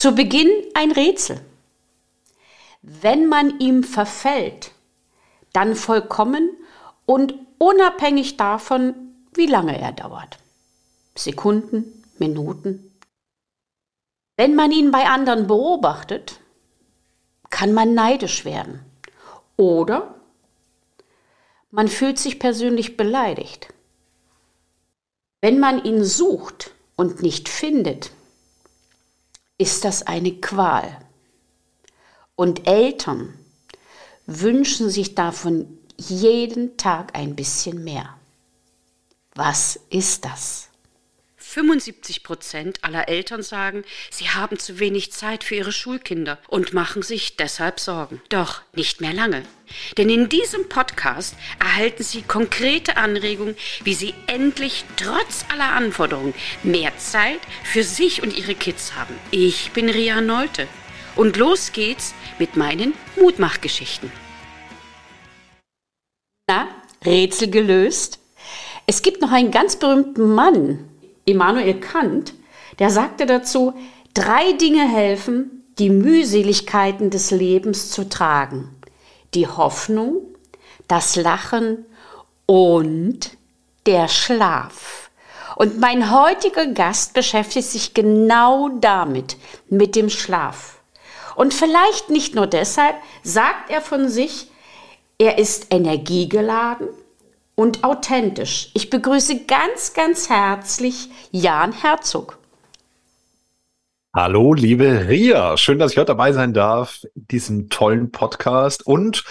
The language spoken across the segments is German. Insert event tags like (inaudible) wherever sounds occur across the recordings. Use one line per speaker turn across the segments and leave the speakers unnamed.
Zu Beginn ein Rätsel. Wenn man ihm verfällt, dann vollkommen und unabhängig davon, wie lange er dauert. Sekunden, Minuten. Wenn man ihn bei anderen beobachtet, kann man neidisch werden. Oder man fühlt sich persönlich beleidigt. Wenn man ihn sucht und nicht findet, ist das eine Qual. Und Eltern wünschen sich davon jeden Tag ein bisschen mehr. Was ist das?
75 Prozent aller Eltern sagen, sie haben zu wenig Zeit für ihre Schulkinder und machen sich deshalb Sorgen. Doch nicht mehr lange. Denn in diesem Podcast erhalten Sie konkrete Anregungen, wie Sie endlich trotz aller Anforderungen mehr Zeit für sich und Ihre Kids haben. Ich bin Ria Neute und los geht's mit meinen Mutmachgeschichten.
Na, Rätsel gelöst? Es gibt noch einen ganz berühmten Mann, Immanuel Kant, der sagte dazu, drei Dinge helfen, die Mühseligkeiten des Lebens zu tragen. Die Hoffnung, das Lachen und der Schlaf. Und mein heutiger Gast beschäftigt sich genau damit, mit dem Schlaf. Und vielleicht nicht nur deshalb, sagt er von sich, er ist energiegeladen, und authentisch. Ich begrüße ganz, ganz herzlich Jan Herzog.
Hallo, liebe Ria. Schön, dass ich heute dabei sein darf in diesem tollen Podcast. Und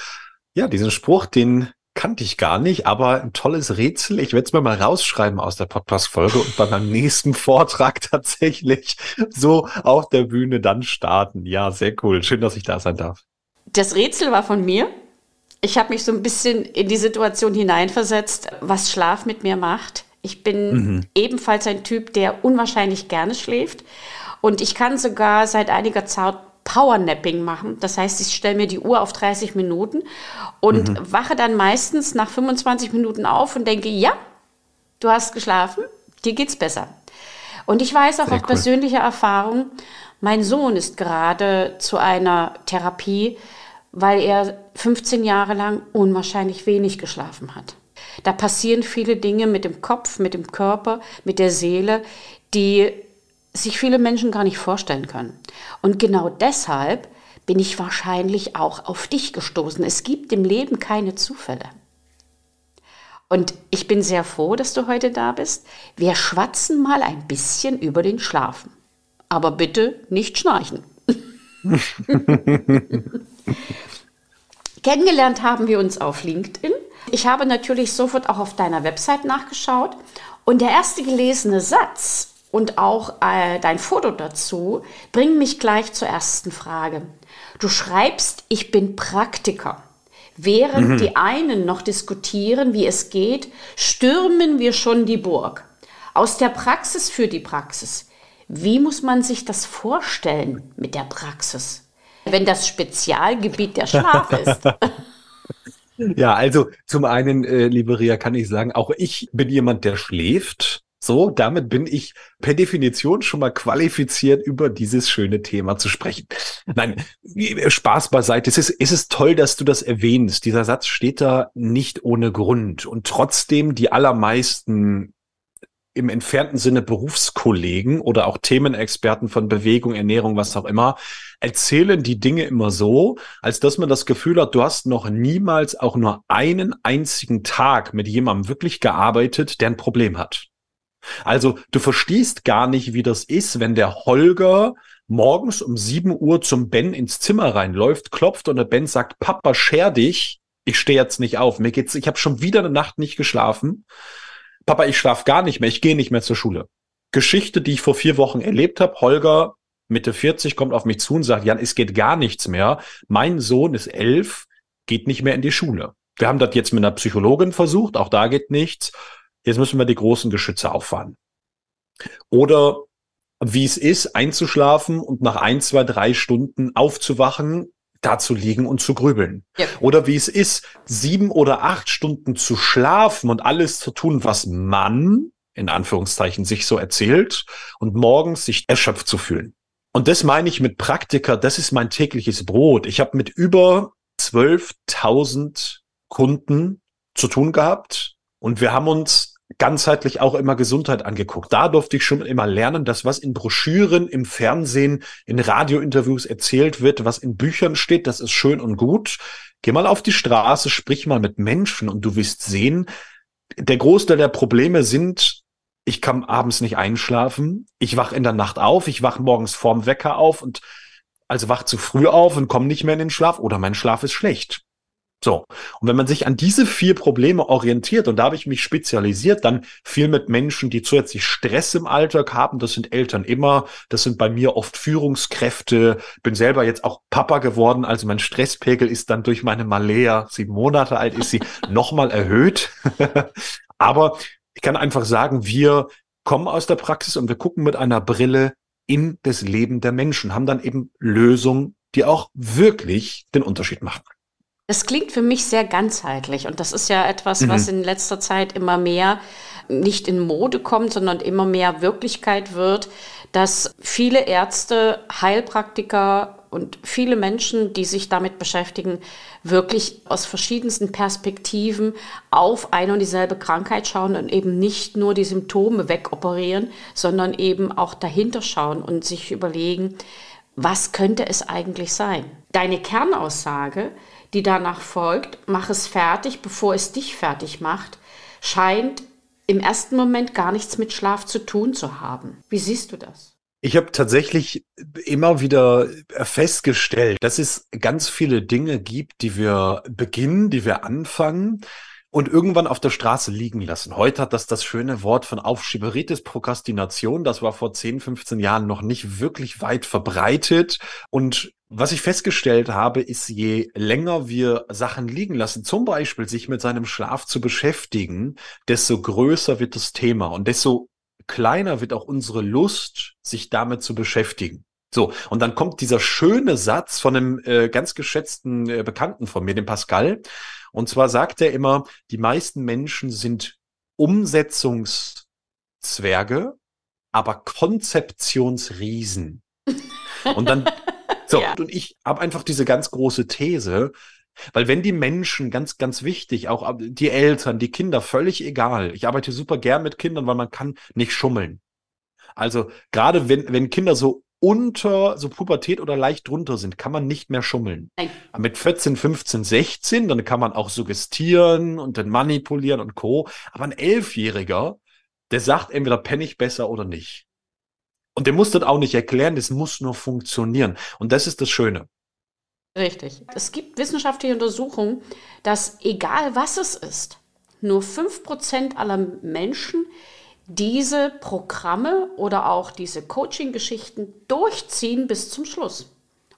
ja, diesen Spruch, den kannte ich gar nicht, aber ein tolles Rätsel. Ich werde es mir mal rausschreiben aus der Podcast-Folge und bei meinem nächsten Vortrag (laughs) tatsächlich so auf der Bühne dann starten. Ja, sehr cool. Schön, dass ich da sein darf.
Das Rätsel war von mir ich habe mich so ein bisschen in die Situation hineinversetzt, was Schlaf mit mir macht. Ich bin mhm. ebenfalls ein Typ, der unwahrscheinlich gerne schläft. Und ich kann sogar seit einiger Zeit Powernapping machen. Das heißt, ich stelle mir die Uhr auf 30 Minuten und mhm. wache dann meistens nach 25 Minuten auf und denke, ja, du hast geschlafen, dir geht's besser. Und ich weiß auch Sehr aus cool. persönlicher Erfahrung, mein Sohn ist gerade zu einer Therapie, weil er 15 Jahre lang unwahrscheinlich wenig geschlafen hat. Da passieren viele Dinge mit dem Kopf, mit dem Körper, mit der Seele, die sich viele Menschen gar nicht vorstellen können. Und genau deshalb bin ich wahrscheinlich auch auf dich gestoßen. Es gibt im Leben keine Zufälle. Und ich bin sehr froh, dass du heute da bist. Wir schwatzen mal ein bisschen über den Schlafen. Aber bitte nicht schnarchen. (laughs) Kennengelernt haben wir uns auf LinkedIn. Ich habe natürlich sofort auch auf deiner Website nachgeschaut. Und der erste gelesene Satz und auch äh, dein Foto dazu bringen mich gleich zur ersten Frage. Du schreibst, ich bin Praktiker. Während mhm. die einen noch diskutieren, wie es geht, stürmen wir schon die Burg. Aus der Praxis für die Praxis. Wie muss man sich das vorstellen mit der Praxis? wenn das Spezialgebiet der Schlaf ist. (laughs)
Ja, also zum einen, äh, liebe Ria, kann ich sagen, auch ich bin jemand, der schläft. So, damit bin ich per Definition schon mal qualifiziert, über dieses schöne Thema zu sprechen. Nein, Spaß beiseite. Es ist, es ist toll, dass du das erwähnst. Dieser Satz steht da nicht ohne Grund. Und trotzdem die allermeisten im entfernten Sinne Berufskollegen oder auch Themenexperten von Bewegung, Ernährung, was auch immer, erzählen die Dinge immer so, als dass man das Gefühl hat, du hast noch niemals auch nur einen einzigen Tag mit jemandem wirklich gearbeitet, der ein Problem hat. Also du verstehst gar nicht, wie das ist, wenn der Holger morgens um 7 Uhr zum Ben ins Zimmer reinläuft, klopft und der Ben sagt, Papa, scher dich, ich stehe jetzt nicht auf, mir geht's, ich habe schon wieder eine Nacht nicht geschlafen. Papa, ich schlafe gar nicht mehr, ich gehe nicht mehr zur Schule. Geschichte, die ich vor vier Wochen erlebt habe. Holger, Mitte 40, kommt auf mich zu und sagt, Jan, es geht gar nichts mehr. Mein Sohn ist elf, geht nicht mehr in die Schule. Wir haben das jetzt mit einer Psychologin versucht, auch da geht nichts. Jetzt müssen wir die großen Geschütze auffahren. Oder wie es ist, einzuschlafen und nach ein, zwei, drei Stunden aufzuwachen, da zu liegen und zu grübeln. Ja. Oder wie es ist, sieben oder acht Stunden zu schlafen und alles zu tun, was man, in Anführungszeichen, sich so erzählt und morgens sich erschöpft zu fühlen. Und das meine ich mit Praktiker, das ist mein tägliches Brot. Ich habe mit über 12.000 Kunden zu tun gehabt und wir haben uns ganzheitlich auch immer Gesundheit angeguckt. Da durfte ich schon immer lernen, dass was in Broschüren, im Fernsehen, in Radiointerviews erzählt wird, was in Büchern steht, das ist schön und gut. Geh mal auf die Straße, sprich mal mit Menschen und du wirst sehen, der Großteil der Probleme sind, ich kann abends nicht einschlafen, ich wach in der Nacht auf, ich wach morgens vorm Wecker auf und also wach zu früh auf und komme nicht mehr in den Schlaf oder mein Schlaf ist schlecht. So. Und wenn man sich an diese vier Probleme orientiert, und da habe ich mich spezialisiert, dann viel mit Menschen, die zusätzlich Stress im Alltag haben, das sind Eltern immer, das sind bei mir oft Führungskräfte, bin selber jetzt auch Papa geworden, also mein Stresspegel ist dann durch meine Malea, sieben Monate alt ist sie, (laughs) nochmal erhöht. (laughs) Aber ich kann einfach sagen, wir kommen aus der Praxis und wir gucken mit einer Brille in das Leben der Menschen, haben dann eben Lösungen, die auch wirklich den Unterschied machen.
Das klingt für mich sehr ganzheitlich und das ist ja etwas, mhm. was in letzter Zeit immer mehr nicht in Mode kommt, sondern immer mehr Wirklichkeit wird, dass viele Ärzte, Heilpraktiker und viele Menschen, die sich damit beschäftigen, wirklich aus verschiedensten Perspektiven auf eine und dieselbe Krankheit schauen und eben nicht nur die Symptome wegoperieren, sondern eben auch dahinter schauen und sich überlegen, was könnte es eigentlich sein? Deine Kernaussage, die danach folgt, mach es fertig, bevor es dich fertig macht, scheint im ersten Moment gar nichts mit Schlaf zu tun zu haben. Wie siehst du das?
Ich habe tatsächlich immer wieder festgestellt, dass es ganz viele Dinge gibt, die wir beginnen, die wir anfangen und irgendwann auf der Straße liegen lassen. Heute hat das das schöne Wort von Aufschieberitis, Prokrastination. Das war vor 10, 15 Jahren noch nicht wirklich weit verbreitet. Und was ich festgestellt habe, ist, je länger wir Sachen liegen lassen, zum Beispiel sich mit seinem Schlaf zu beschäftigen, desto größer wird das Thema und desto kleiner wird auch unsere Lust, sich damit zu beschäftigen. So, und dann kommt dieser schöne Satz von einem äh, ganz geschätzten äh, Bekannten von mir, dem Pascal. Und zwar sagt er immer, die meisten Menschen sind Umsetzungszwerge, aber Konzeptionsriesen. (laughs) Und dann so, ja. und ich habe einfach diese ganz große These, weil wenn die Menschen, ganz, ganz wichtig, auch die Eltern, die Kinder, völlig egal. Ich arbeite super gern mit Kindern, weil man kann nicht schummeln. Also gerade wenn, wenn Kinder so unter, so Pubertät oder leicht drunter sind, kann man nicht mehr schummeln. Nein. Mit 14, 15, 16, dann kann man auch suggestieren und dann manipulieren und Co. Aber ein Elfjähriger, der sagt entweder penne ich besser oder nicht. Und der muss das auch nicht erklären, das muss nur funktionieren. Und das ist das Schöne.
Richtig. Es gibt wissenschaftliche Untersuchungen, dass egal was es ist, nur 5% aller Menschen diese Programme oder auch diese Coaching-Geschichten durchziehen bis zum Schluss.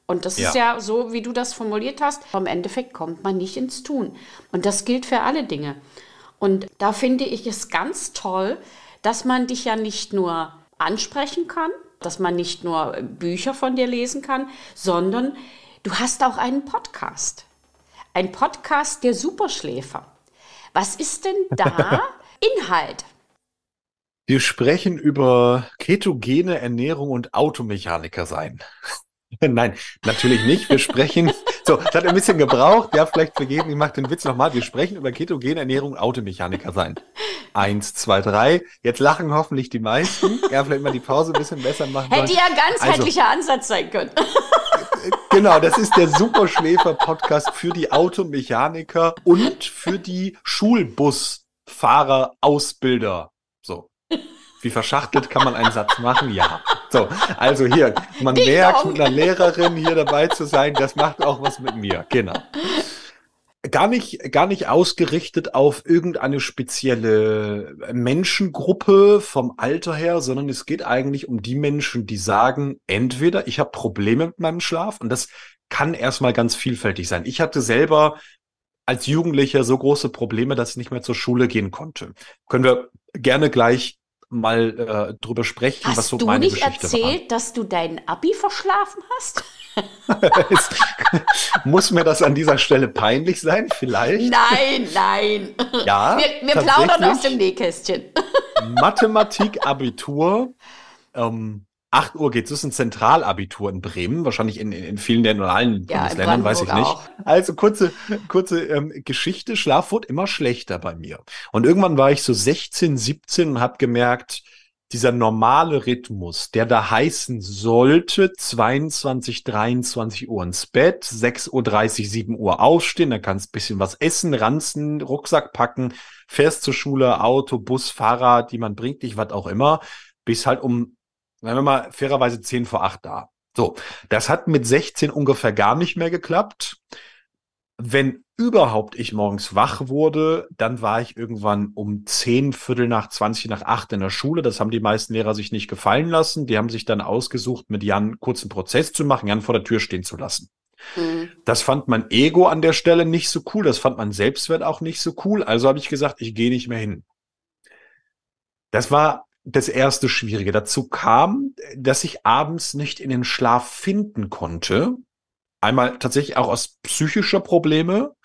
Und das ja. ist ja so, wie du das formuliert hast. Im Endeffekt kommt man nicht ins Tun. Und das gilt für alle Dinge. Und da finde ich es ganz toll, dass man dich ja nicht nur ansprechen kann, dass man nicht nur Bücher von dir lesen kann, sondern du hast auch einen Podcast. Ein Podcast der Superschläfer. Was ist denn da (laughs) Inhalt?
Wir sprechen über ketogene Ernährung und Automechaniker sein. (laughs) Nein, natürlich nicht. Wir sprechen, (laughs) so, das hat ein bisschen gebraucht. Ja, vielleicht vergeben, ich mache den Witz nochmal. Wir sprechen über ketogene Ernährung, Automechaniker sein. Eins, zwei, drei. Jetzt lachen hoffentlich die meisten. Ja, vielleicht mal die Pause ein bisschen besser machen.
Hätte ja ganzheitlicher also, Ansatz sein können. (laughs)
Genau, das ist der Superschläfer-Podcast für die Automechaniker und für die Schulbusfahrer, Ausbilder. Wie verschachtelt kann man einen Satz machen? Ja. So, also hier, man Ding merkt, mit einer Lehrerin hier dabei zu sein, das macht auch was mit mir. Genau. Gar nicht, gar nicht ausgerichtet auf irgendeine spezielle Menschengruppe vom Alter her, sondern es geht eigentlich um die Menschen, die sagen, entweder ich habe Probleme mit meinem Schlaf und das kann erstmal ganz vielfältig sein. Ich hatte selber als Jugendlicher so große Probleme, dass ich nicht mehr zur Schule gehen konnte. Können wir gerne gleich mal äh, drüber sprechen,
hast
was so
meine Geschichte war. Hast du nicht erzählt, dass du dein Abi verschlafen hast? (laughs)
Muss mir das an dieser Stelle peinlich sein? Vielleicht?
Nein, nein.
Ja,
wir, wir plaudern aus dem Nähkästchen. (laughs)
Mathematik, Abitur. Ähm, 8 Uhr geht's. Das ist ein Zentralabitur in Bremen, wahrscheinlich in, in, in vielen der normalen ja, Bundesländern, weiß ich nicht. Auch. Also kurze, kurze ähm, Geschichte. Schlaf wurde immer schlechter bei mir. Und irgendwann war ich so 16, 17 und habe gemerkt, dieser normale Rhythmus, der da heißen sollte, 22, 23 Uhr ins Bett, 6.30 Uhr, 7 Uhr aufstehen, dann kannst ein bisschen was essen, ranzen, Rucksack packen, fährst zur Schule, Auto, Bus, Fahrrad, die man bringt dich, was auch immer, bis halt um, sagen wir mal, fairerweise 10 vor 8 da. So, das hat mit 16 ungefähr gar nicht mehr geklappt. Wenn überhaupt ich morgens wach wurde, dann war ich irgendwann um zehn, Viertel nach zwanzig nach acht in der Schule. Das haben die meisten Lehrer sich nicht gefallen lassen. Die haben sich dann ausgesucht, mit Jan kurzen Prozess zu machen, Jan vor der Tür stehen zu lassen. Mhm. Das fand mein Ego an der Stelle nicht so cool. Das fand mein Selbstwert auch nicht so cool. Also habe ich gesagt, ich gehe nicht mehr hin. Das war das erste Schwierige. Dazu kam, dass ich abends nicht in den Schlaf finden konnte, Einmal tatsächlich auch aus psychischer Probleme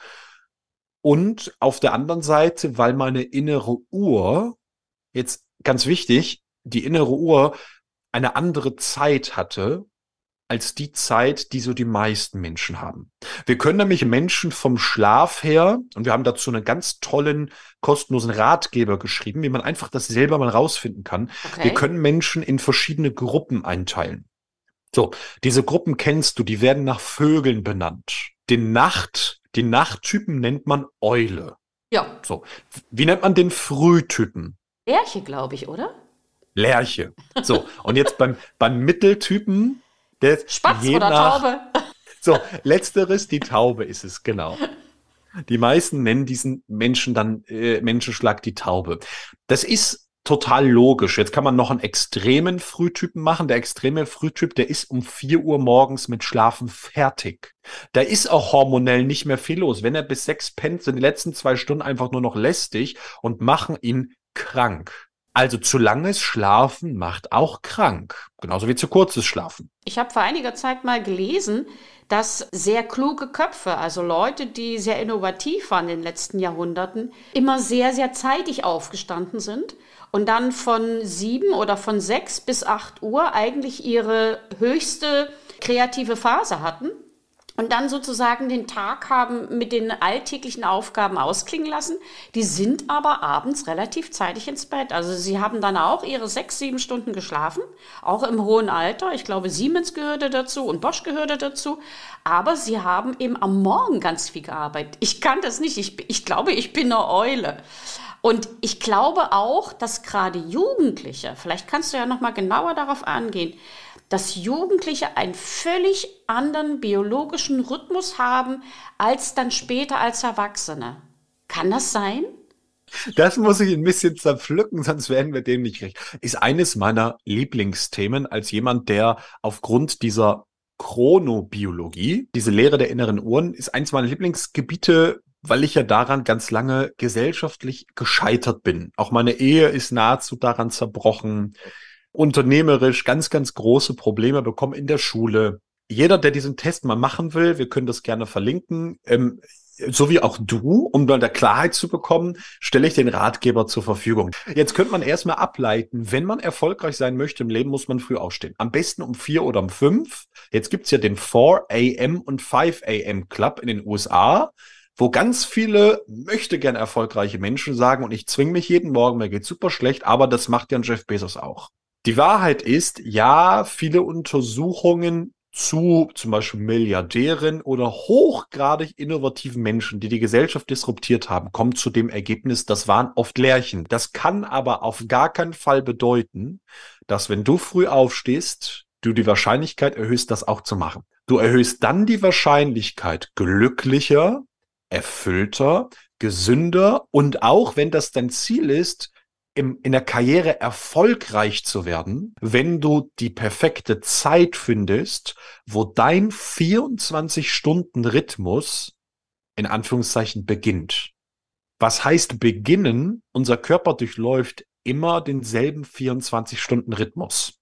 und auf der anderen Seite, weil meine innere Uhr, jetzt ganz wichtig, die innere Uhr eine andere Zeit hatte als die Zeit, die so die meisten Menschen haben. Wir können nämlich Menschen vom Schlaf her, und wir haben dazu einen ganz tollen, kostenlosen Ratgeber geschrieben, wie man einfach das selber mal rausfinden kann. Okay. Wir können Menschen in verschiedene Gruppen einteilen. So, diese Gruppen kennst du, die werden nach Vögeln benannt. Den Nacht, die Nachttypen nennt man Eule.
Ja.
So, wie nennt man den Frühtypen?
Lerche, glaube ich, oder?
Lerche. So, und jetzt beim, beim Mitteltypen, der
Spatz oder nach, Taube. (laughs)
So, letzteres, die Taube ist es, genau. Die meisten nennen diesen Menschen dann äh, Menschenschlag die Taube. Das ist total logisch. Jetzt kann man noch einen extremen Frühtypen machen. Der extreme Frühtyp, der ist um vier Uhr morgens mit Schlafen fertig. Da ist auch hormonell nicht mehr viel los. Wenn er bis sechs pennt, sind die letzten zwei Stunden einfach nur noch lästig und machen ihn krank. Also zu langes Schlafen macht auch krank. Genauso wie zu kurzes Schlafen.
Ich habe vor einiger Zeit mal gelesen, dass sehr kluge Köpfe, also Leute, die sehr innovativ waren in den letzten Jahrhunderten, immer sehr, sehr zeitig aufgestanden sind und dann von sieben oder von sechs bis acht Uhr eigentlich ihre höchste kreative Phase hatten und dann sozusagen den Tag haben mit den alltäglichen Aufgaben ausklingen lassen. Die sind aber abends relativ zeitig ins Bett. Also sie haben dann auch ihre sechs, sieben Stunden geschlafen, auch im hohen Alter. Ich glaube, Siemens gehörte dazu und Bosch gehörte dazu. Aber sie haben eben am Morgen ganz viel gearbeitet. Ich kann das nicht. Ich, ich glaube, ich bin eine Eule. Und ich glaube auch, dass gerade Jugendliche, vielleicht kannst du ja noch mal genauer darauf angehen, dass Jugendliche einen völlig anderen biologischen Rhythmus haben als dann später als Erwachsene. Kann das sein?
Das muss ich ein bisschen zerpflücken, sonst werden wir dem nicht recht. Ist eines meiner Lieblingsthemen als jemand, der aufgrund dieser Chronobiologie, diese Lehre der inneren Uhren, ist eines meiner Lieblingsgebiete, weil ich ja daran ganz lange gesellschaftlich gescheitert bin. Auch meine Ehe ist nahezu daran zerbrochen. Unternehmerisch ganz, ganz große Probleme bekommen in der Schule. Jeder, der diesen Test mal machen will, wir können das gerne verlinken, ähm, so wie auch du, um dann der Klarheit zu bekommen, stelle ich den Ratgeber zur Verfügung. Jetzt könnte man erstmal ableiten, wenn man erfolgreich sein möchte im Leben, muss man früh aufstehen. Am besten um vier oder um fünf. Jetzt gibt's ja den 4 AM und 5 AM Club in den USA wo ganz viele möchte gern erfolgreiche Menschen sagen, und ich zwinge mich jeden Morgen, mir geht super schlecht, aber das macht ja Jeff Bezos auch. Die Wahrheit ist, ja, viele Untersuchungen zu zum Beispiel Milliardären oder hochgradig innovativen Menschen, die die Gesellschaft disruptiert haben, kommen zu dem Ergebnis, das waren oft Lärchen. Das kann aber auf gar keinen Fall bedeuten, dass wenn du früh aufstehst, du die Wahrscheinlichkeit erhöhst, das auch zu machen. Du erhöhst dann die Wahrscheinlichkeit, glücklicher, erfüllter, gesünder und auch, wenn das dein Ziel ist, im, in der Karriere erfolgreich zu werden, wenn du die perfekte Zeit findest, wo dein 24-Stunden-Rhythmus in Anführungszeichen beginnt. Was heißt beginnen? Unser Körper durchläuft immer denselben 24-Stunden-Rhythmus.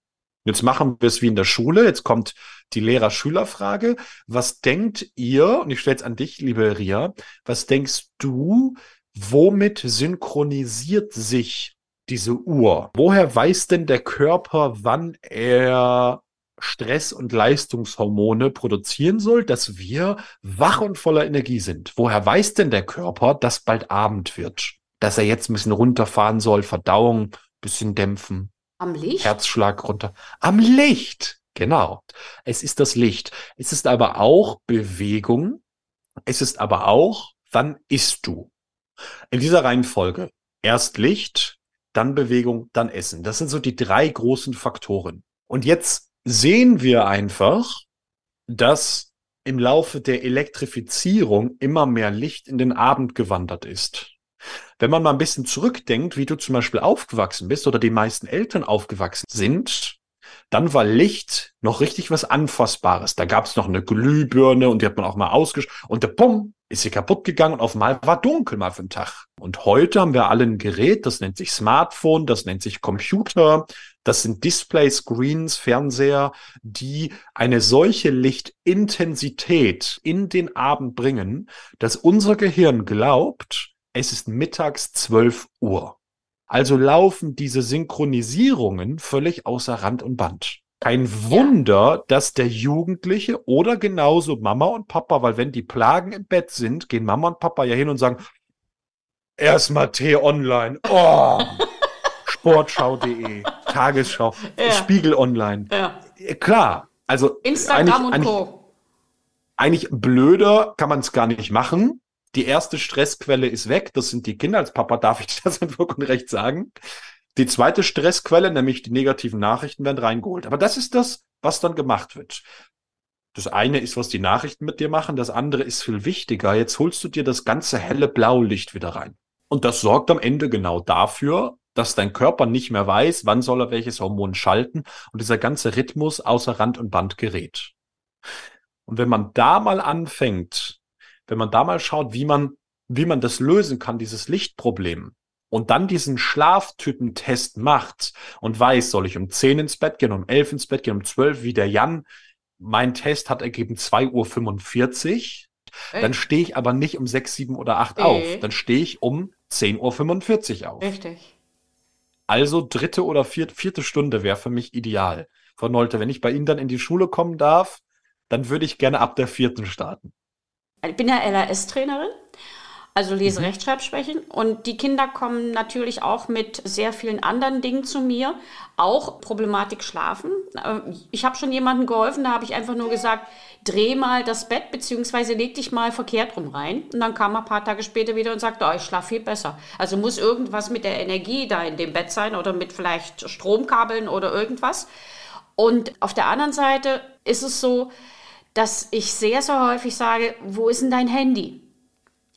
Jetzt machen wir es wie in der Schule. Jetzt kommt die Lehrer-Schüler-Frage. Was denkt ihr, und ich stelle es an dich, liebe Ria, was denkst du, womit synchronisiert sich diese Uhr. Woher weiß denn der Körper, wann er Stress- und Leistungshormone produzieren soll, dass wir wach und voller Energie sind? Woher weiß denn der Körper, dass bald Abend wird? Dass er jetzt ein bisschen runterfahren soll, Verdauung ein bisschen dämpfen?
Am Licht?
Herzschlag runter. Am Licht! Genau. Es ist das Licht. Es ist aber auch Bewegung. Es ist aber auch, wann isst du? In dieser Reihenfolge. Erst Licht, dann Bewegung, dann Essen. Das sind so die drei großen Faktoren. Und jetzt sehen wir einfach, dass im Laufe der Elektrifizierung immer mehr Licht in den Abend gewandert ist. Wenn man mal ein bisschen zurückdenkt, wie du zum Beispiel aufgewachsen bist oder die meisten Eltern aufgewachsen sind, dann war Licht noch richtig was Anfassbares. Da gab es noch eine Glühbirne und die hat man auch mal ausgesch und der Pum ist sie kaputt gegangen und auf einmal war dunkel mal für den Tag. Und heute haben wir alle ein Gerät, das nennt sich Smartphone, das nennt sich Computer, das sind Displays, Screens, Fernseher, die eine solche Lichtintensität in den Abend bringen, dass unser Gehirn glaubt, es ist mittags 12 Uhr. Also laufen diese Synchronisierungen völlig außer Rand und Band. Kein Wunder, ja. dass der Jugendliche oder genauso Mama und Papa, weil wenn die Plagen im Bett sind, gehen Mama und Papa ja hin und sagen, erstmal Tee online. Oh. (laughs) Sportschau.de, Tagesschau, ja. Spiegel Online. Ja. Klar, also
Instagram und Co.
Eigentlich blöder kann man es gar nicht machen. Die erste Stressquelle ist weg. Das sind die Kinder. Als Papa darf ich (laughs) das in Wirkung recht sagen. Die zweite Stressquelle, nämlich die negativen Nachrichten, werden reingeholt. Aber das ist das, was dann gemacht wird. Das eine ist, was die Nachrichten mit dir machen. Das andere ist viel wichtiger. Jetzt holst du dir das ganze helle Blaulicht wieder rein. Und das sorgt am Ende genau dafür, dass dein Körper nicht mehr weiß, wann soll er welches Hormon schalten und dieser ganze Rhythmus außer Rand und Band gerät. Und wenn man da mal anfängt, wenn man da mal schaut, wie man, wie man das lösen kann, dieses Lichtproblem, und dann diesen Schlaftypentest macht und weiß, soll ich um 10 ins Bett gehen, um 11 ins Bett gehen, um 12, wie der Jan, mein Test hat ergeben 2.45 Uhr, dann stehe ich aber nicht um 6, 7 oder 8 Ey. auf, dann stehe ich um 10.45 Uhr auf.
Richtig.
Also dritte oder vierte, vierte Stunde wäre für mich ideal. Frau Nolte, wenn ich bei Ihnen dann in die Schule kommen darf, dann würde ich gerne ab der vierten starten.
Ich bin ja LAS-Trainerin, also Lese, mhm. Rechtschreibschwächen. Und die Kinder kommen natürlich auch mit sehr vielen anderen Dingen zu mir, auch Problematik Schlafen. Ähm, ich habe schon jemandem geholfen, da habe ich einfach nur gesagt, dreh mal das Bett, beziehungsweise leg dich mal verkehrt rum rein. Und dann kam er ein paar Tage später wieder und sagte, oh, ich schlafe viel besser. Also muss irgendwas mit der Energie da in dem Bett sein oder mit vielleicht Stromkabeln oder irgendwas. Und auf der anderen Seite ist es so, dass ich sehr, sehr häufig sage, wo ist denn dein Handy?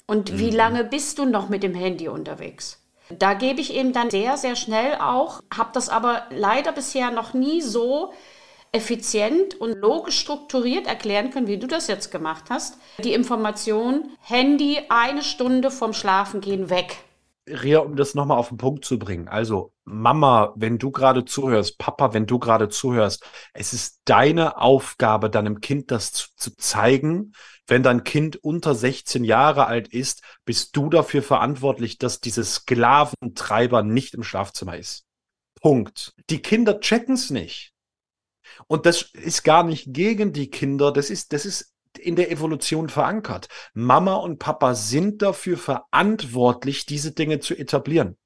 Und mhm. wie lange bist du noch mit dem Handy unterwegs? Da gebe ich eben dann sehr, sehr schnell auch, habe das aber leider bisher noch nie so effizient und logisch strukturiert erklären können, wie du das jetzt gemacht hast. Die Information, Handy eine Stunde vom Schlafengehen weg.
Ria, um das nochmal auf den Punkt zu bringen. Also, Mama, wenn du gerade zuhörst, Papa, wenn du gerade zuhörst, es ist deine Aufgabe, deinem Kind das zu, zu, zeigen. Wenn dein Kind unter 16 Jahre alt ist, bist du dafür verantwortlich, dass dieses Sklaventreiber nicht im Schlafzimmer ist. Punkt. Die Kinder checken es nicht. Und das ist gar nicht gegen die Kinder, das ist, das ist in der Evolution verankert. Mama und Papa sind dafür verantwortlich, diese Dinge zu etablieren.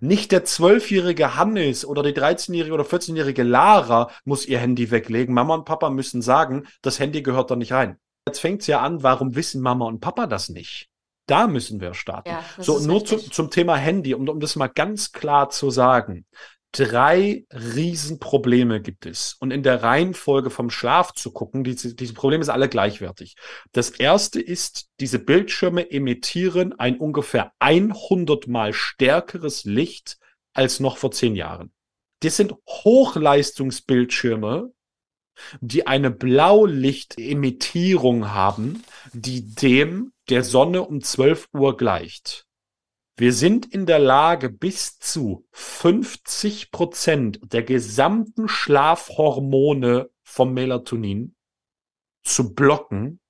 Nicht der zwölfjährige Hannes oder die 13-jährige oder 14-jährige Lara muss ihr Handy weglegen. Mama und Papa müssen sagen, das Handy gehört da nicht rein. Jetzt fängt es ja an, warum wissen Mama und Papa das nicht? Da müssen wir starten. Ja, so, nur zu, zum Thema Handy, um, um das mal ganz klar zu sagen drei Riesenprobleme gibt es. Und in der Reihenfolge vom Schlaf zu gucken, diese, diese Probleme sind alle gleichwertig. Das erste ist, diese Bildschirme emittieren ein ungefähr 100 mal stärkeres Licht als noch vor zehn Jahren. Das sind Hochleistungsbildschirme, die eine Blaulichtemittierung haben, die dem der Sonne um 12 Uhr gleicht. Wir sind in der Lage, bis zu 50 Prozent der gesamten Schlafhormone vom Melatonin zu blocken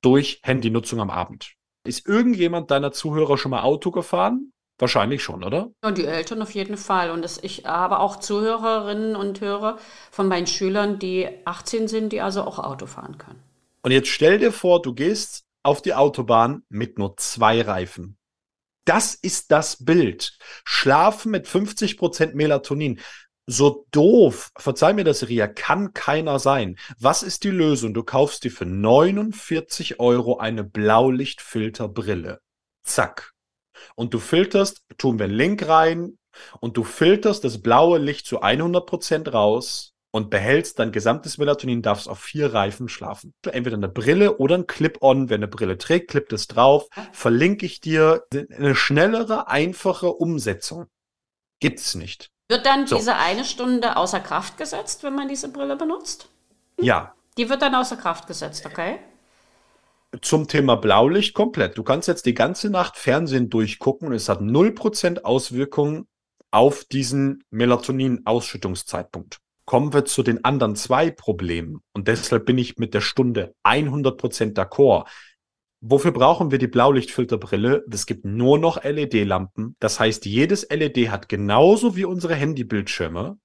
durch Handynutzung am Abend. Ist irgendjemand deiner Zuhörer schon mal Auto gefahren? Wahrscheinlich schon, oder?
Ja, die Eltern auf jeden Fall. Und das, ich habe auch Zuhörerinnen und Hörer von meinen Schülern, die 18 sind, die also auch Auto fahren können.
Und jetzt stell dir vor, du gehst auf die Autobahn mit nur zwei Reifen. Das ist das Bild. Schlafen mit 50% Melatonin. So doof, verzeih mir das, Ria, kann keiner sein. Was ist die Lösung? Du kaufst dir für 49 Euro eine Blaulichtfilterbrille. Zack. Und du filterst, tun wir einen Link rein, und du filterst das blaue Licht zu 100% raus und behältst dein gesamtes Melatonin, darfst auf vier Reifen schlafen. Entweder eine Brille oder ein Clip-On. Wer eine Brille trägt, klippt es drauf. Verlinke ich dir eine schnellere, einfache Umsetzung. Gibt's nicht.
Wird dann so. diese eine Stunde außer Kraft gesetzt, wenn man diese Brille benutzt?
Hm? Ja.
Die wird dann außer Kraft gesetzt, okay?
Zum Thema Blaulicht komplett. Du kannst jetzt die ganze Nacht Fernsehen durchgucken und es hat 0% Auswirkungen auf diesen Melatonin-Ausschüttungszeitpunkt. Kommen wir zu den anderen zwei Problemen. Und deshalb bin ich mit der Stunde 100% d'accord. Wofür brauchen wir die Blaulichtfilterbrille? Es gibt nur noch LED-Lampen. Das heißt, jedes LED hat genauso wie unsere Handybildschirme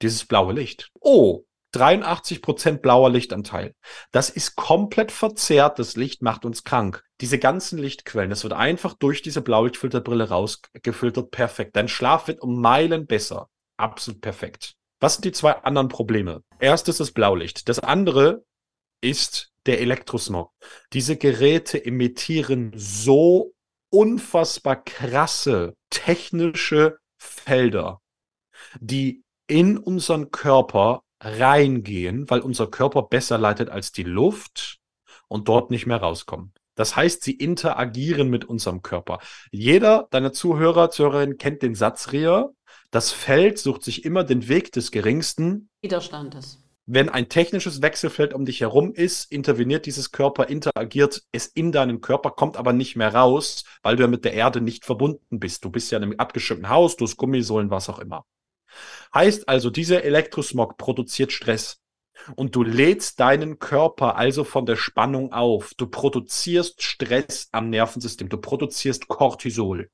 dieses blaue Licht. Oh, 83% blauer Lichtanteil. Das ist komplett verzerrt. Das Licht macht uns krank. Diese ganzen Lichtquellen, das wird einfach durch diese Blaulichtfilterbrille rausgefiltert. Perfekt. Dein Schlaf wird um Meilen besser. Absolut perfekt. Was sind die zwei anderen Probleme? Erstes das Blaulicht. Das andere ist der Elektrosmog. Diese Geräte emittieren so unfassbar krasse technische Felder, die in unseren Körper reingehen, weil unser Körper besser leitet als die Luft und dort nicht mehr rauskommen. Das heißt, sie interagieren mit unserem Körper. Jeder deiner Zuhörer, Zuhörerinnen kennt den Satz, Ria. Das Feld sucht sich immer den Weg des geringsten
Widerstandes.
Wenn ein technisches Wechselfeld um dich herum ist, interveniert dieses Körper, interagiert es in deinen Körper, kommt aber nicht mehr raus, weil du ja mit der Erde nicht verbunden bist. Du bist ja in einem abgeschirmten Haus, du hast Gummisohlen, was auch immer. Heißt also, dieser Elektrosmog produziert Stress. Und du lädst deinen Körper also von der Spannung auf. Du produzierst Stress am Nervensystem. Du produzierst Cortisol.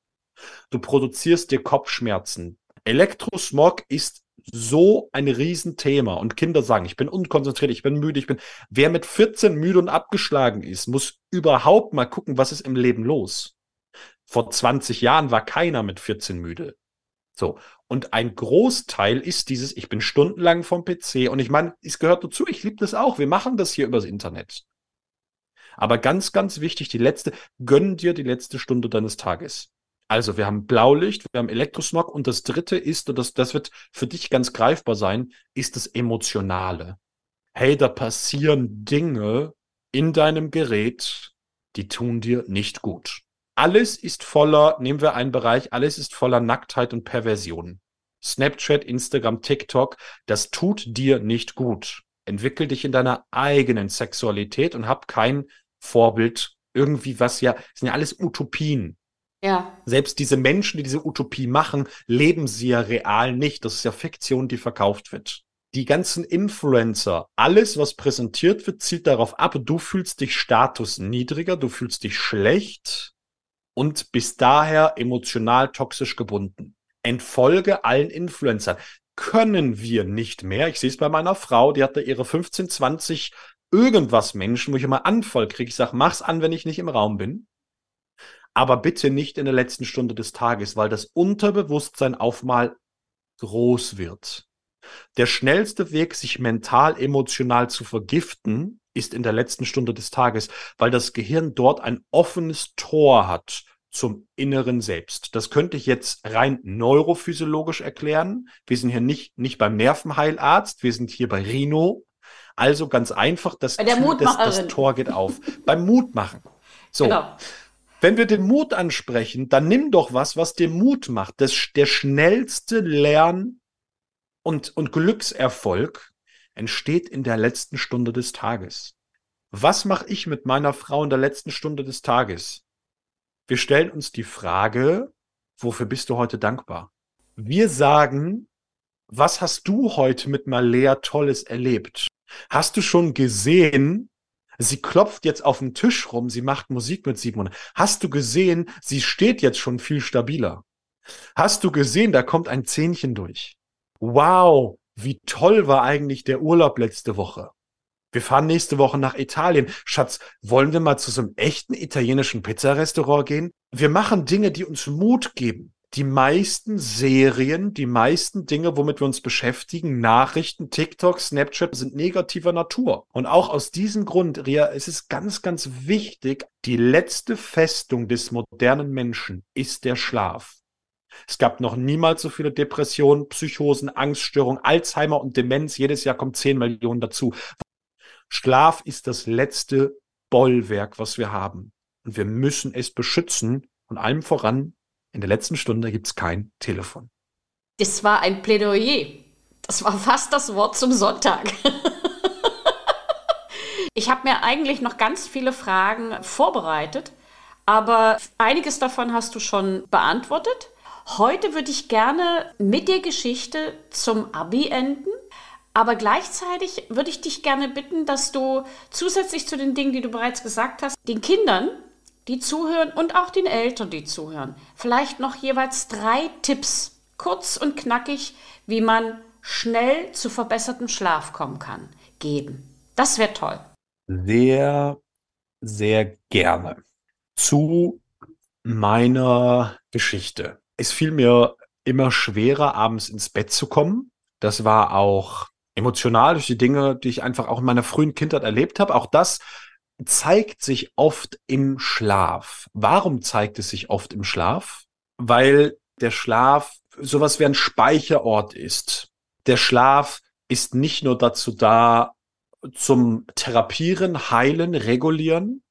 Du produzierst dir Kopfschmerzen. Elektrosmog ist so ein Riesenthema. Und Kinder sagen, ich bin unkonzentriert, ich bin müde, ich bin. Wer mit 14 müde und abgeschlagen ist, muss überhaupt mal gucken, was ist im Leben los. Vor 20 Jahren war keiner mit 14 müde. So. Und ein Großteil ist dieses, ich bin stundenlang vom PC und ich meine, es gehört dazu, ich liebe das auch. Wir machen das hier übers Internet. Aber ganz, ganz wichtig, die letzte, gönn dir die letzte Stunde deines Tages. Also, wir haben Blaulicht, wir haben Elektrosmog und das dritte ist, und das, das wird für dich ganz greifbar sein, ist das Emotionale. Hey, da passieren Dinge in deinem Gerät, die tun dir nicht gut alles ist voller, nehmen wir einen Bereich, alles ist voller Nacktheit und Perversion. Snapchat, Instagram, TikTok, das tut dir nicht gut. Entwickel dich in deiner eigenen Sexualität und hab kein Vorbild irgendwie was ja, sind ja alles Utopien.
Ja.
Selbst diese Menschen, die diese Utopie machen, leben sie ja real nicht. Das ist ja Fiktion, die verkauft wird. Die ganzen Influencer, alles, was präsentiert wird, zielt darauf ab, du fühlst dich status niedriger, du fühlst dich schlecht, und bis daher emotional toxisch gebunden. Entfolge allen Influencern. Können wir nicht mehr. Ich sehe es bei meiner Frau, die hatte ihre 15, 20 irgendwas Menschen, wo ich immer Anfall kriege. Ich sage, mach's an, wenn ich nicht im Raum bin. Aber bitte nicht in der letzten Stunde des Tages, weil das Unterbewusstsein auf mal groß wird. Der schnellste Weg, sich mental, emotional zu vergiften, ist in der letzten Stunde des Tages, weil das Gehirn dort ein offenes Tor hat zum inneren Selbst. Das könnte ich jetzt rein neurophysiologisch erklären. Wir sind hier nicht, nicht beim Nervenheilarzt, wir sind hier bei Rino. Also ganz einfach, das, das, das Tor geht auf. beim Mutmachen. So. Genau. Wenn wir den Mut ansprechen, dann nimm doch was, was dir Mut macht. Das, der schnellste Lern- und, und Glückserfolg entsteht in der letzten Stunde des Tages. Was mache ich mit meiner Frau in der letzten Stunde des Tages? Wir stellen uns die Frage, wofür bist du heute dankbar? Wir sagen, was hast du heute mit Malea Tolles erlebt? Hast du schon gesehen, sie klopft jetzt auf den Tisch rum, sie macht Musik mit Simon. Hast du gesehen, sie steht jetzt schon viel stabiler? Hast du gesehen, da kommt ein Zähnchen durch. Wow, wie toll war eigentlich der Urlaub letzte Woche. Wir fahren nächste Woche nach Italien. Schatz, wollen wir mal zu so einem echten italienischen Pizzarestaurant gehen? Wir machen Dinge, die uns Mut geben. Die meisten Serien, die meisten Dinge, womit wir uns beschäftigen, Nachrichten, TikTok, Snapchat, sind negativer Natur. Und auch aus diesem Grund, Ria, es ist ganz, ganz wichtig, die letzte Festung des modernen Menschen ist der Schlaf. Es gab noch niemals so viele Depressionen, Psychosen, Angststörungen, Alzheimer und Demenz. Jedes Jahr kommt 10 Millionen dazu. Schlaf ist das letzte Bollwerk, was wir haben. Und wir müssen es beschützen. Und allem voran, in der letzten Stunde gibt es kein Telefon.
Das war ein Plädoyer. Das war fast das Wort zum Sonntag. (laughs) ich habe mir eigentlich noch ganz viele Fragen vorbereitet, aber einiges davon hast du schon beantwortet. Heute würde ich gerne mit der Geschichte zum Abi enden aber gleichzeitig würde ich dich gerne bitten, dass du zusätzlich zu den Dingen, die du bereits gesagt hast, den Kindern, die zuhören und auch den Eltern, die zuhören, vielleicht noch jeweils drei Tipps, kurz und knackig, wie man schnell zu verbessertem Schlaf kommen kann, geben. Das wäre toll.
Sehr, sehr gerne. Zu meiner Geschichte. Es fiel mir immer schwerer, abends ins Bett zu kommen. Das war auch emotional durch die Dinge, die ich einfach auch in meiner frühen Kindheit erlebt habe. Auch das zeigt sich oft im Schlaf. Warum zeigt es sich oft im Schlaf? Weil der Schlaf sowas wie ein Speicherort ist. Der Schlaf ist nicht nur dazu da, zum Therapieren, Heilen, Regulieren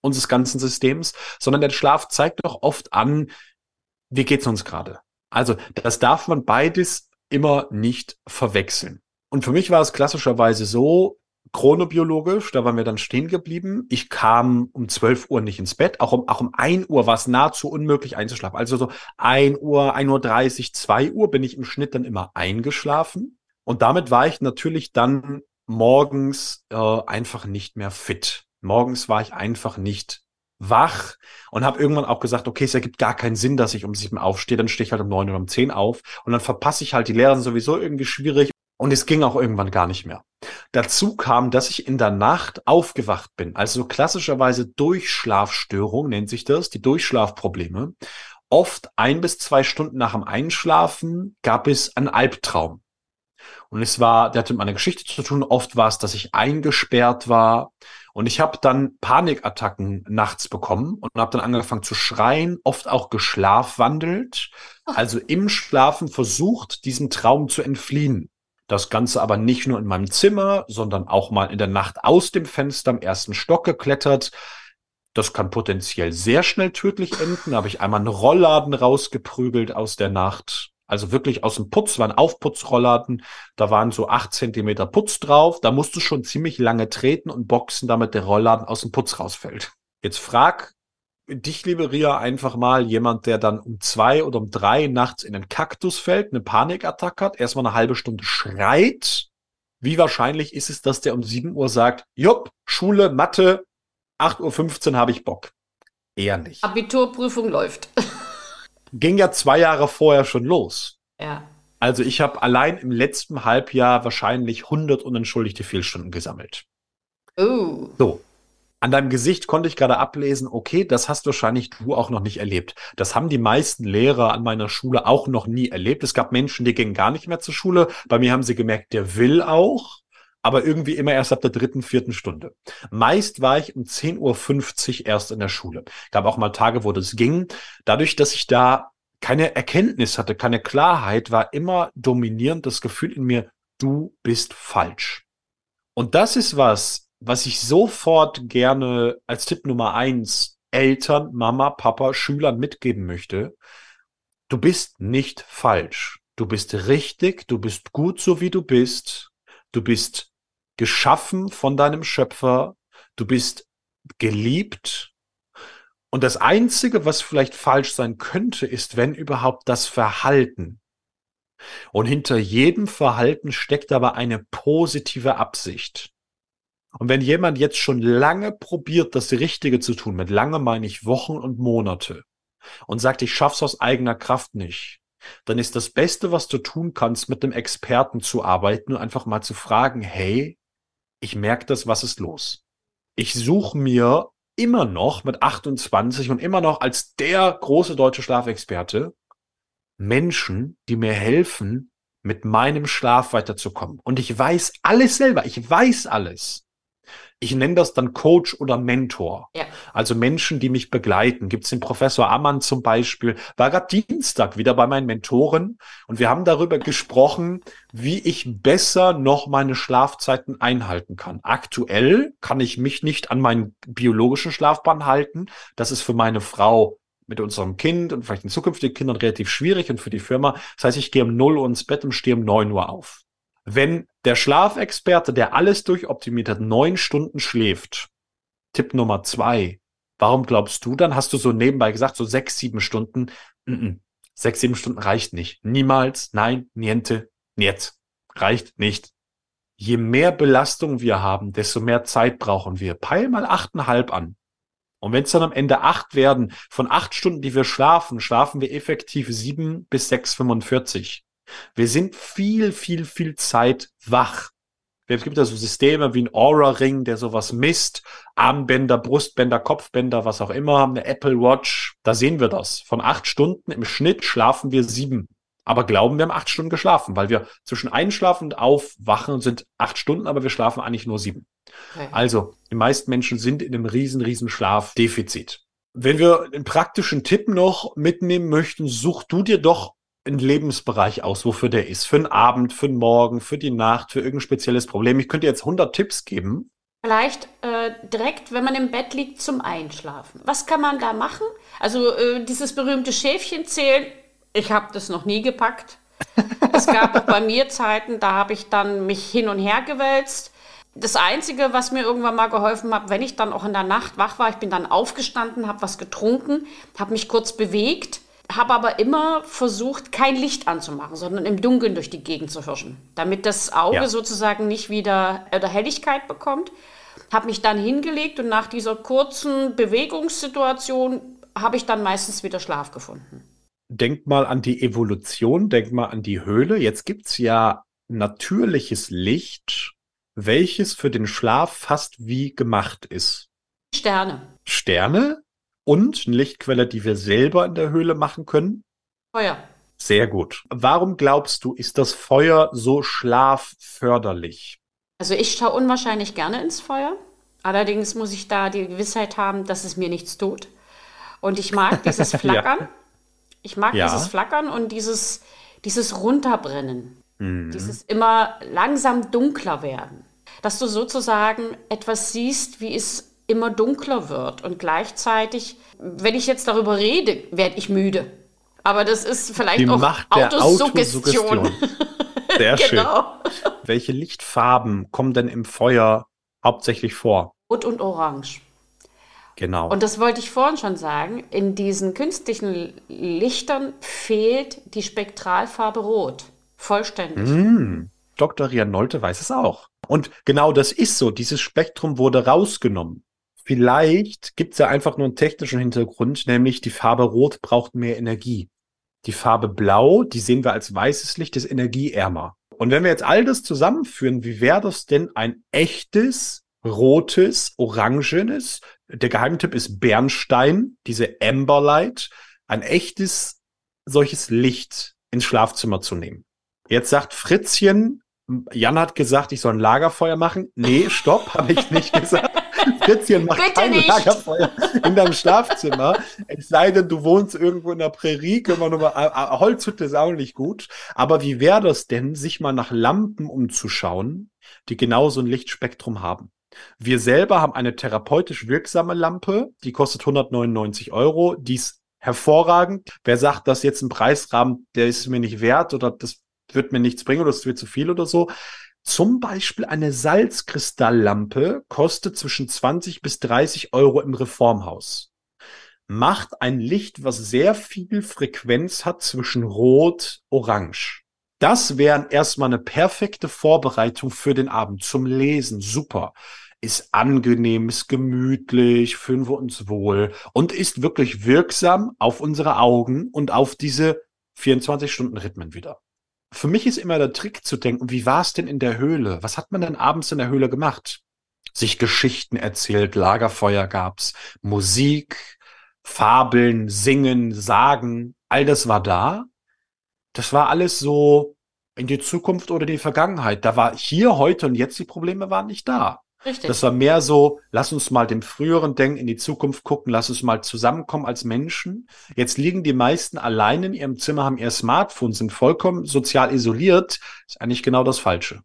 unseres ganzen Systems, sondern der Schlaf zeigt doch oft an, wie geht's uns gerade. Also das darf man beides immer nicht verwechseln. Und für mich war es klassischerweise so, chronobiologisch, da waren wir dann stehen geblieben. Ich kam um 12 Uhr nicht ins Bett. Auch um, auch um 1 Uhr war es nahezu unmöglich einzuschlafen. Also so 1 Uhr, 1 Uhr 30, 2 Uhr bin ich im Schnitt dann immer eingeschlafen. Und damit war ich natürlich dann morgens äh, einfach nicht mehr fit. Morgens war ich einfach nicht wach und habe irgendwann auch gesagt, okay, es ergibt gar keinen Sinn, dass ich um sieben aufstehe, dann stehe ich halt um neun oder um zehn auf und dann verpasse ich halt die Lehrer sowieso irgendwie schwierig und es ging auch irgendwann gar nicht mehr. Dazu kam, dass ich in der Nacht aufgewacht bin. Also klassischerweise Durchschlafstörung nennt sich das, die Durchschlafprobleme. Oft ein bis zwei Stunden nach dem Einschlafen gab es einen Albtraum. Und es war, der hatte mit meiner Geschichte zu tun. Oft war es, dass ich eingesperrt war. Und ich habe dann Panikattacken nachts bekommen und habe dann angefangen zu schreien, oft auch geschlafwandelt. Also im Schlafen versucht, diesem Traum zu entfliehen. Das Ganze aber nicht nur in meinem Zimmer, sondern auch mal in der Nacht aus dem Fenster am ersten Stock geklettert. Das kann potenziell sehr schnell tödlich enden. Da habe ich einmal einen Rollladen rausgeprügelt aus der Nacht. Also wirklich aus dem Putz, war ein Aufputzrollladen. Da waren so acht Zentimeter Putz drauf. Da musst du schon ziemlich lange treten und boxen, damit der Rollladen aus dem Putz rausfällt. Jetzt frag dich, liebe Ria, einfach mal jemand, der dann um zwei oder um drei nachts in den Kaktus fällt, eine Panikattacke hat, erstmal eine halbe Stunde schreit. Wie wahrscheinlich ist es, dass der um sieben Uhr sagt, Jupp, Schule, Mathe, 8.15 Uhr habe ich Bock? Eher nicht.
Abiturprüfung läuft. (laughs)
Ging ja zwei Jahre vorher schon los.
Ja.
Also ich habe allein im letzten Halbjahr wahrscheinlich 100 unentschuldigte Fehlstunden gesammelt.
Oh.
So, an deinem Gesicht konnte ich gerade ablesen, okay, das hast wahrscheinlich du auch noch nicht erlebt. Das haben die meisten Lehrer an meiner Schule auch noch nie erlebt. Es gab Menschen, die gingen gar nicht mehr zur Schule. Bei mir haben sie gemerkt, der will auch, aber irgendwie immer erst ab der dritten, vierten Stunde. Meist war ich um 10.50 Uhr erst in der Schule. Gab auch mal Tage, wo das ging. Dadurch, dass ich da keine Erkenntnis hatte, keine Klarheit, war immer dominierend das Gefühl in mir, du bist falsch. Und das ist was, was ich sofort gerne als Tipp Nummer eins Eltern, Mama, Papa, Schülern mitgeben möchte, du bist nicht falsch. Du bist richtig, du bist gut so wie du bist. Du bist geschaffen von deinem Schöpfer. Du bist geliebt. Und das Einzige, was vielleicht falsch sein könnte, ist, wenn überhaupt das Verhalten. Und hinter jedem Verhalten steckt aber eine positive Absicht. Und wenn jemand jetzt schon lange probiert, das Richtige zu tun, mit lange meine ich Wochen und Monate, und sagt, ich schaff's aus eigener Kraft nicht, dann ist das Beste, was du tun kannst, mit einem Experten zu arbeiten und einfach mal zu fragen, hey, ich merke das, was ist los? Ich suche mir immer noch mit 28 und immer noch als der große deutsche Schlafexperte Menschen, die mir helfen, mit meinem Schlaf weiterzukommen. Und ich weiß alles selber, ich weiß alles ich nenne das dann Coach oder Mentor. Ja. Also Menschen, die mich begleiten. Gibt es den Professor Ammann zum Beispiel, war gerade Dienstag wieder bei meinen Mentoren und wir haben darüber gesprochen, wie ich besser noch meine Schlafzeiten einhalten kann. Aktuell kann ich mich nicht an meinen biologischen Schlafplan halten. Das ist für meine Frau mit unserem Kind und vielleicht den zukünftigen Kindern relativ schwierig und für die Firma. Das heißt, ich gehe um 0 Uhr ins Bett und stehe um 9 Uhr auf. Wenn der Schlafexperte, der alles durchoptimiert hat, neun Stunden schläft, Tipp Nummer zwei, warum glaubst du dann, hast du so nebenbei gesagt, so sechs, sieben Stunden? Mm -mm. Sechs, sieben Stunden reicht nicht. Niemals, nein, niente, niet. Reicht nicht. Je mehr Belastung wir haben, desto mehr Zeit brauchen wir. Peil mal achteinhalb an. Und wenn es dann am Ende acht werden, von acht Stunden, die wir schlafen, schlafen wir effektiv sieben bis sechs 45. Wir sind viel, viel, viel Zeit wach. Es gibt da so Systeme wie ein Aura-Ring, der sowas misst. Armbänder, Brustbänder, Kopfbänder, was auch immer, eine Apple Watch. Da sehen wir das. Von acht Stunden im Schnitt schlafen wir sieben. Aber glauben, wir haben acht Stunden geschlafen, weil wir zwischen Einschlafen und Aufwachen sind acht Stunden, aber wir schlafen eigentlich nur sieben. Okay. Also, die meisten Menschen sind in einem riesen, riesen Schlafdefizit. Wenn wir einen praktischen Tipp noch mitnehmen möchten, such du dir doch einen Lebensbereich aus, wofür der ist. Für einen Abend, für einen Morgen, für die Nacht, für irgendein spezielles Problem. Ich könnte jetzt 100 Tipps geben.
Vielleicht äh, direkt, wenn man im Bett liegt, zum Einschlafen. Was kann man da machen? Also äh, dieses berühmte Schäfchen zählen, ich habe das noch nie gepackt. (laughs) es gab auch bei mir Zeiten, da habe ich dann mich hin und her gewälzt. Das Einzige, was mir irgendwann mal geholfen hat, wenn ich dann auch in der Nacht wach war, ich bin dann aufgestanden, habe was getrunken, habe mich kurz bewegt habe aber immer versucht, kein Licht anzumachen, sondern im Dunkeln durch die Gegend zu hirschen, damit das Auge ja. sozusagen nicht wieder oder Helligkeit bekommt. Habe mich dann hingelegt und nach dieser kurzen Bewegungssituation habe ich dann meistens wieder Schlaf gefunden.
Denk mal an die Evolution, denk mal an die Höhle. Jetzt gibt es ja natürliches Licht, welches für den Schlaf fast wie gemacht ist.
Sterne.
Sterne? Und eine Lichtquelle, die wir selber in der Höhle machen können?
Feuer.
Sehr gut. Warum glaubst du, ist das Feuer so schlafförderlich?
Also ich schaue unwahrscheinlich gerne ins Feuer. Allerdings muss ich da die Gewissheit haben, dass es mir nichts tut. Und ich mag (laughs) dieses Flackern. ja. Ich mag ja. dieses Flackern und dieses, dieses Runterbrennen. Mhm. Dieses immer langsam dunkler werden. Dass du sozusagen etwas siehst, wie es immer dunkler wird. Und gleichzeitig, wenn ich jetzt darüber rede, werde ich müde. Aber das ist vielleicht
Die
auch
Macht Autosuggestion. Autosuggestion. (laughs) Sehr genau. schön. Welche Lichtfarben kommen denn im Feuer hauptsächlich vor?
Rot und Orange.
Genau.
Und das wollte ich vorhin schon sagen. In diesen künstlichen Lichtern fehlt die Spektralfarbe Rot. Vollständig.
Mm, Dr. Rian Nolte weiß es auch. Und genau das ist so. Dieses Spektrum wurde rausgenommen. Vielleicht gibt es ja einfach nur einen technischen Hintergrund, nämlich die Farbe Rot braucht mehr Energie. Die Farbe Blau, die sehen wir als weißes Licht, ist energieärmer. Und wenn wir jetzt all das zusammenführen, wie wäre das denn ein echtes, rotes, orangenes? Der Geheimtipp ist Bernstein, diese Amberlight, ein echtes solches Licht ins Schlafzimmer zu nehmen. Jetzt sagt Fritzchen, Jan hat gesagt, ich soll ein Lagerfeuer machen. Nee, stopp, (laughs) habe ich nicht gesagt. (laughs) Fritzchen macht Bitte kein nicht. Lagerfeuer in deinem Schlafzimmer. Es sei denn, du wohnst irgendwo in der Prärie, können wir nochmal, äh, äh, Holzhütte ist auch nicht gut. Aber wie wäre das denn, sich mal nach Lampen umzuschauen, die genau so ein Lichtspektrum haben? Wir selber haben eine therapeutisch wirksame Lampe, die kostet 199 Euro. Die ist hervorragend. Wer sagt, dass jetzt ein Preisrahmen, der ist mir nicht wert oder das wird mir nichts bringen oder es wird zu viel oder so, zum Beispiel eine Salzkristalllampe kostet zwischen 20 bis 30 Euro im Reformhaus. Macht ein Licht, was sehr viel Frequenz hat zwischen Rot, Orange. Das wäre erstmal eine perfekte Vorbereitung für den Abend zum Lesen. Super. Ist angenehm, ist gemütlich, fühlen wir uns wohl und ist wirklich wirksam auf unsere Augen und auf diese 24-Stunden-Rhythmen wieder. Für mich ist immer der Trick zu denken, wie war es denn in der Höhle? Was hat man denn abends in der Höhle gemacht? Sich Geschichten erzählt, Lagerfeuer gab's, Musik, Fabeln, Singen, Sagen, all das war da das war alles so in die Zukunft oder die Vergangenheit. Da war hier, heute und jetzt die Probleme waren nicht da. Richtig. Das war mehr so, lass uns mal dem früheren Denken in die Zukunft gucken, lass uns mal zusammenkommen als Menschen. Jetzt liegen die meisten allein in ihrem Zimmer, haben ihr Smartphone, sind vollkommen sozial isoliert. Ist eigentlich genau das Falsche.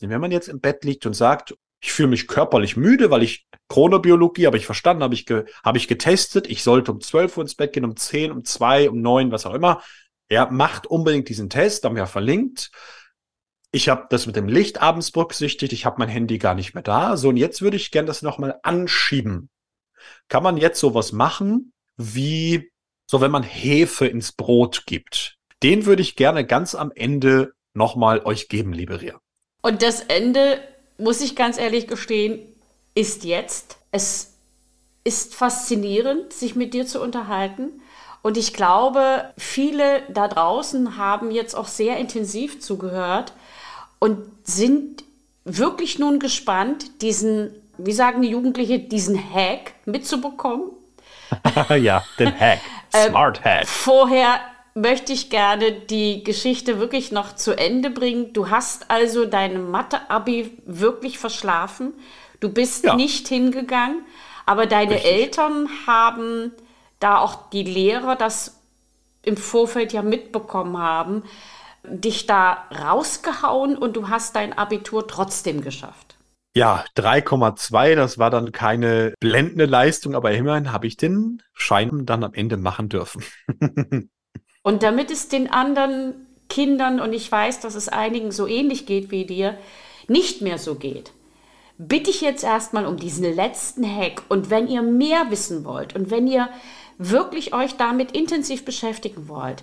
Denn wenn man jetzt im Bett liegt und sagt, ich fühle mich körperlich müde, weil ich Chronobiologie habe ich verstanden, habe ich, ge, habe ich getestet, ich sollte um 12 Uhr ins Bett gehen, um 10, um 2, um 9, was auch immer. Ja, macht unbedingt diesen Test, haben wir verlinkt. Ich habe das mit dem Licht abends berücksichtigt, ich habe mein Handy gar nicht mehr da. So, und jetzt würde ich gerne das nochmal anschieben. Kann man jetzt sowas machen, wie so, wenn man Hefe ins Brot gibt? Den würde ich gerne ganz am Ende nochmal euch geben, liebe Ria.
Und das Ende, muss ich ganz ehrlich gestehen, ist jetzt. Es ist faszinierend, sich mit dir zu unterhalten. Und ich glaube, viele da draußen haben jetzt auch sehr intensiv zugehört und sind wirklich nun gespannt, diesen, wie sagen die Jugendlichen, diesen Hack mitzubekommen. (laughs)
ja, den Hack. (laughs) Ähm, Smart Hack.
vorher möchte ich gerne die Geschichte wirklich noch zu Ende bringen. Du hast also deine Mathe-Abi wirklich verschlafen. Du bist ja. nicht hingegangen, aber deine Richtig. Eltern haben da auch die Lehrer das im Vorfeld ja mitbekommen haben, dich da rausgehauen und du hast dein Abitur trotzdem geschafft.
Ja, 3,2, das war dann keine blendende Leistung, aber immerhin habe ich den Schein dann am Ende machen dürfen. (laughs)
und damit es den anderen Kindern, und ich weiß, dass es einigen so ähnlich geht wie dir, nicht mehr so geht, bitte ich jetzt erstmal um diesen letzten Hack. Und wenn ihr mehr wissen wollt und wenn ihr wirklich euch damit intensiv beschäftigen wollt,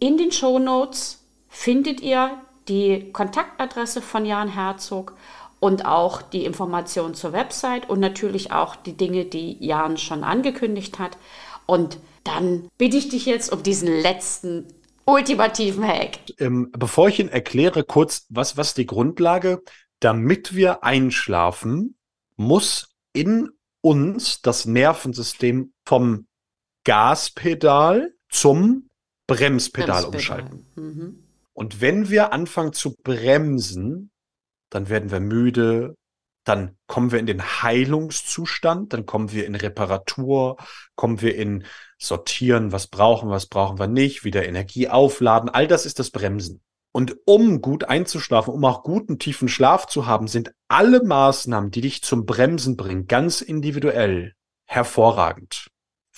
in den Show Notes findet ihr die Kontaktadresse von Jan Herzog und auch die Informationen zur Website und natürlich auch die Dinge, die Jan schon angekündigt hat. Und dann bitte ich dich jetzt um diesen letzten ultimativen Hack.
Ähm, bevor ich ihn erkläre, kurz, was, was die Grundlage, damit wir einschlafen, muss in uns das Nervensystem vom Gaspedal zum Bremspedal, Bremspedal. umschalten. Mhm. Und wenn wir anfangen zu bremsen, dann werden wir müde, dann kommen wir in den Heilungszustand, dann kommen wir in Reparatur, kommen wir in Sortieren, was brauchen wir, was brauchen wir nicht, wieder Energie aufladen. All das ist das Bremsen. Und um gut einzuschlafen, um auch guten tiefen Schlaf zu haben, sind alle Maßnahmen, die dich zum Bremsen bringen, ganz individuell hervorragend.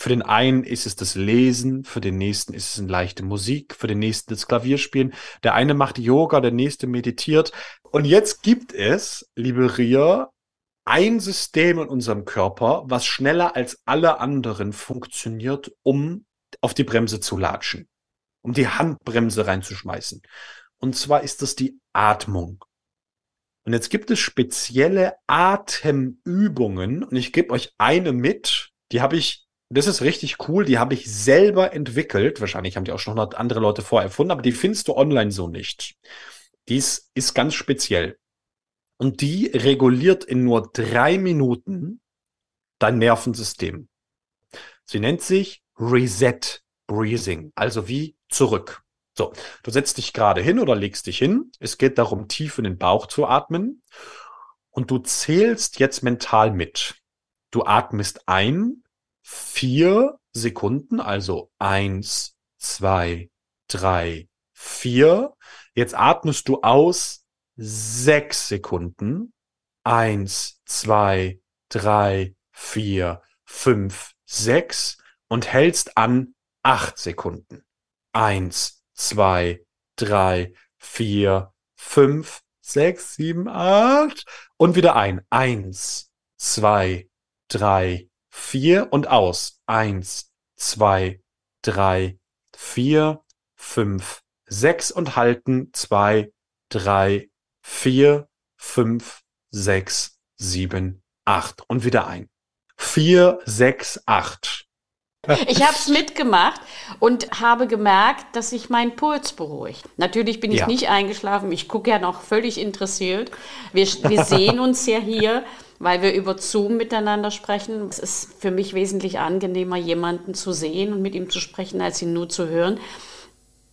Für den einen ist es das Lesen, für den nächsten ist es eine leichte Musik, für den nächsten das Klavierspielen. Der eine macht Yoga, der nächste meditiert. Und jetzt gibt es, liebe Ria, ein System in unserem Körper, was schneller als alle anderen funktioniert, um auf die Bremse zu latschen, um die Handbremse reinzuschmeißen. Und zwar ist das die Atmung. Und jetzt gibt es spezielle Atemübungen und ich gebe euch eine mit, die habe ich, das ist richtig cool, die habe ich selber entwickelt. Wahrscheinlich haben die auch schon noch andere Leute vorher erfunden, aber die findest du online so nicht. Dies ist ganz speziell. Und die reguliert in nur drei Minuten dein Nervensystem. Sie nennt sich Reset Breathing, also wie zurück. So, du setzt dich gerade hin oder legst dich hin. Es geht darum, tief in den Bauch zu atmen. Und du zählst jetzt mental mit. Du atmest ein, vier Sekunden, also eins, zwei, drei, vier. Jetzt atmest du aus sechs Sekunden. Eins, zwei, drei, vier, fünf, sechs und hältst an acht Sekunden. Eins, zwei, drei, vier, fünf, sechs, sieben, acht und wieder ein. Eins, zwei, drei, vier und aus. Eins, zwei, drei, vier, fünf, sechs und halten, zwei, drei, vier, fünf, sechs, sieben, acht und wieder ein. Vier, sechs, acht.
Ich habe es mitgemacht und habe gemerkt, dass sich mein Puls beruhigt. Natürlich bin ich ja. nicht eingeschlafen. Ich gucke ja noch völlig interessiert. Wir, wir sehen uns ja hier, weil wir über Zoom miteinander sprechen. Es ist für mich wesentlich angenehmer, jemanden zu sehen und mit ihm zu sprechen, als ihn nur zu hören.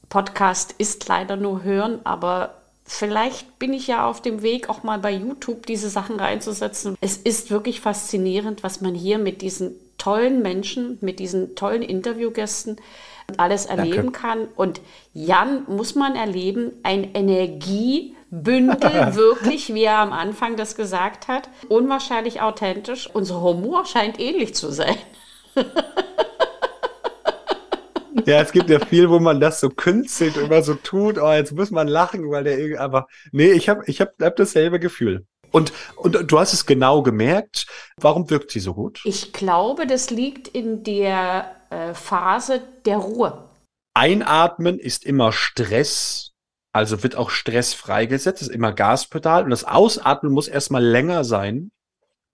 Podcast ist leider nur hören, aber vielleicht bin ich ja auf dem Weg, auch mal bei YouTube diese Sachen reinzusetzen. Es ist wirklich faszinierend, was man hier mit diesen tollen Menschen, mit diesen tollen Interviewgästen alles erleben Danke. kann. Und Jan muss man erleben, ein Energiebündel, (laughs) wirklich, wie er am Anfang das gesagt hat, unwahrscheinlich authentisch. Unser Humor scheint ähnlich zu sein. (laughs)
Ja, es gibt ja viel, wo man das so künstelt und immer so tut, oh, jetzt muss man lachen, weil der irgendwie aber, nee, ich habe ich hab, hab dasselbe Gefühl. Und, und du hast es genau gemerkt. Warum wirkt sie so gut?
Ich glaube, das liegt in der äh, Phase der Ruhe.
Einatmen ist immer Stress, also wird auch Stress freigesetzt, ist immer Gaspedal. Und das Ausatmen muss erstmal länger sein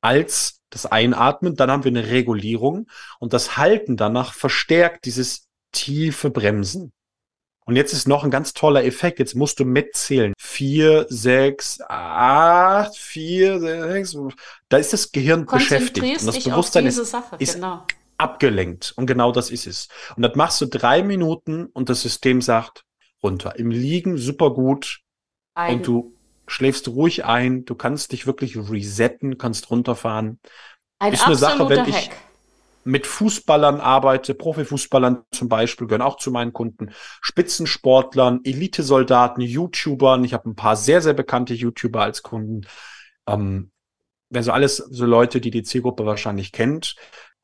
als das Einatmen. Dann haben wir eine Regulierung. Und das Halten danach verstärkt dieses tiefe Bremsen. Und jetzt ist noch ein ganz toller Effekt. Jetzt musst du mitzählen. Vier, sechs, acht, vier, sechs. Da ist das Gehirn beschäftigt. Und das Bewusstsein ist, Sache, ist genau. Abgelenkt. Und genau das ist es. Und das machst du drei Minuten und das System sagt runter. Im Liegen super gut. Ein. Und du schläfst ruhig ein. Du kannst dich wirklich resetten, kannst runterfahren.
Ein ist eine Sache, wenn ich,
Hack mit Fußballern arbeite, Profifußballern zum Beispiel, gehören auch zu meinen Kunden, Spitzensportlern, Elitesoldaten, YouTubern. Ich habe ein paar sehr, sehr bekannte YouTuber als Kunden. Ähm, also alles so Leute, die die Zielgruppe wahrscheinlich kennt.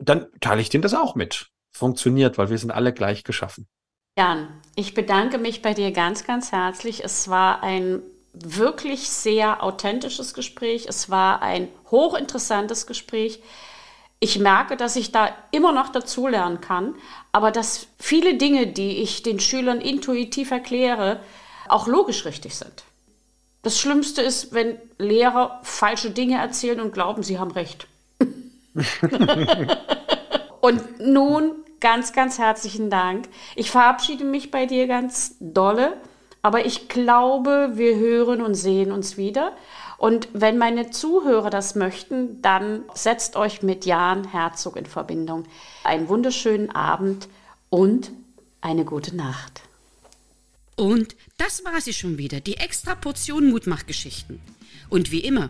Dann teile ich denen das auch mit. Funktioniert, weil wir sind alle gleich geschaffen.
Jan, ich bedanke mich bei dir ganz, ganz herzlich. Es war ein wirklich sehr authentisches Gespräch. Es war ein hochinteressantes Gespräch ich merke, dass ich da immer noch dazulernen kann, aber dass viele Dinge, die ich den Schülern intuitiv erkläre, auch logisch richtig sind. Das Schlimmste ist, wenn Lehrer falsche Dinge erzählen und glauben, sie haben recht. (laughs) und nun ganz, ganz herzlichen Dank. Ich verabschiede mich bei dir ganz dolle, aber ich glaube, wir hören und sehen uns wieder. Und wenn meine Zuhörer das möchten, dann setzt euch mit Jan Herzog in Verbindung. Einen wunderschönen Abend und eine gute Nacht.
Und das war sie schon wieder, die extra Portion Mutmachgeschichten. Und wie immer,